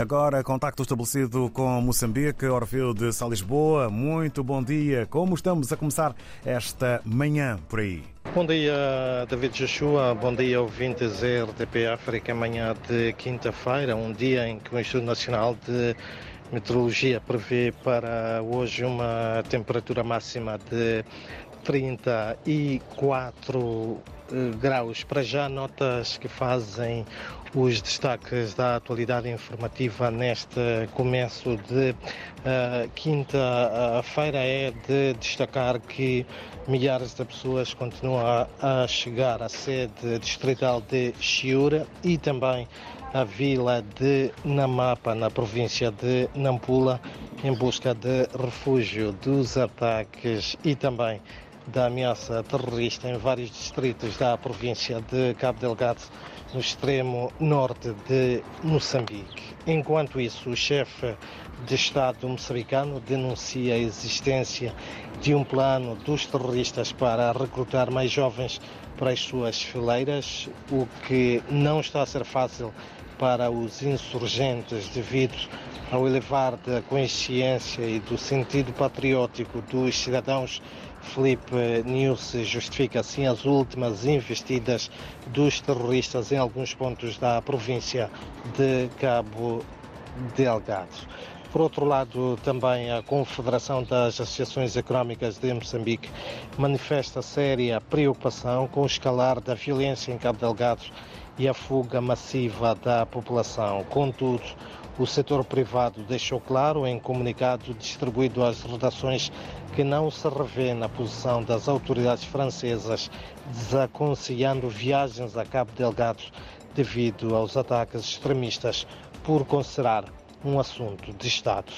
Agora, contacto estabelecido com Moçambique, Orfeu de Salisboa. Muito bom dia. Como estamos a começar esta manhã por aí? Bom dia, David Joshua. Bom dia, ouvintes RTP África. Manhã de quinta-feira, um dia em que o Instituto Nacional de Meteorologia prevê para hoje uma temperatura máxima de 34 eh, graus. Para já, notas que fazem os destaques da atualidade informativa neste começo de uh, quinta-feira é de destacar que milhares de pessoas continuam a, a chegar à sede distrital de Chiura e também à vila de Namapa, na província de Nampula, em busca de refúgio dos ataques e também da ameaça terrorista em vários distritos da província de Cabo Delgado, no extremo norte de Moçambique. Enquanto isso, o chefe de Estado moçambicano denuncia a existência de um plano dos terroristas para recrutar mais jovens para as suas fileiras, o que não está a ser fácil para os insurgentes devido ao elevar da consciência e do sentido patriótico dos cidadãos Felipe News justifica assim as últimas investidas dos terroristas em alguns pontos da província de Cabo Delgado. Por outro lado, também a Confederação das Associações Económicas de Moçambique manifesta séria preocupação com o escalar da violência em Cabo Delgado e a fuga massiva da população. Contudo, o setor privado deixou claro em comunicado distribuído às redações que não se revê na posição das autoridades francesas desaconselhando viagens a Cabo Delgado devido aos ataques extremistas por considerar um assunto de Estado.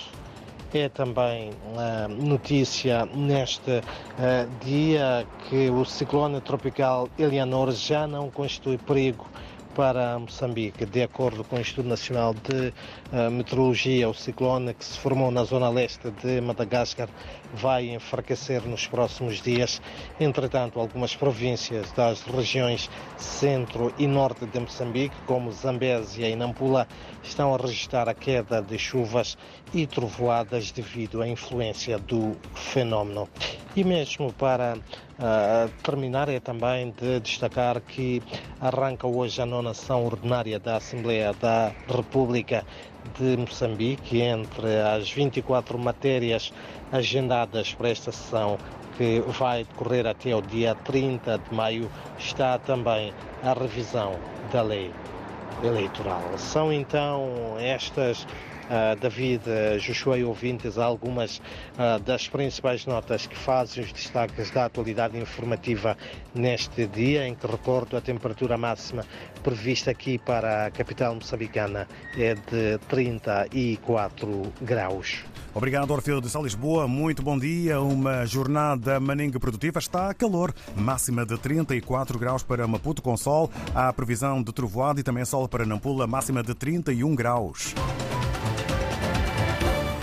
É também uh, notícia neste uh, dia que o ciclone tropical Eleanor já não constitui perigo para Moçambique. De acordo com o Instituto Nacional de uh, Meteorologia, o ciclone que se formou na zona leste de Madagascar vai enfraquecer nos próximos dias. Entretanto, algumas províncias das regiões centro e norte de Moçambique, como Zambésia e Nampula, estão a registrar a queda de chuvas e trovoadas devido à influência do fenómeno. E mesmo para uh, terminar, é também de destacar que arranca hoje a nona sessão ordinária da Assembleia da República de Moçambique, entre as 24 matérias agendadas para esta sessão que vai decorrer até o dia 30 de maio, está também a revisão da lei eleitoral. São então estas David, uh, Joshua e ouvintes, algumas uh, das principais notas que fazem os destaques da atualidade informativa neste dia, em que recordo a temperatura máxima prevista aqui para a capital moçambicana é de 34 graus. Obrigado, Orfeu de Salisboa. Muito bom dia. Uma jornada maninga produtiva. Está a calor. Máxima de 34 graus para Maputo com sol. Há previsão de trovoada e também sol para Nampula. Máxima de 31 graus.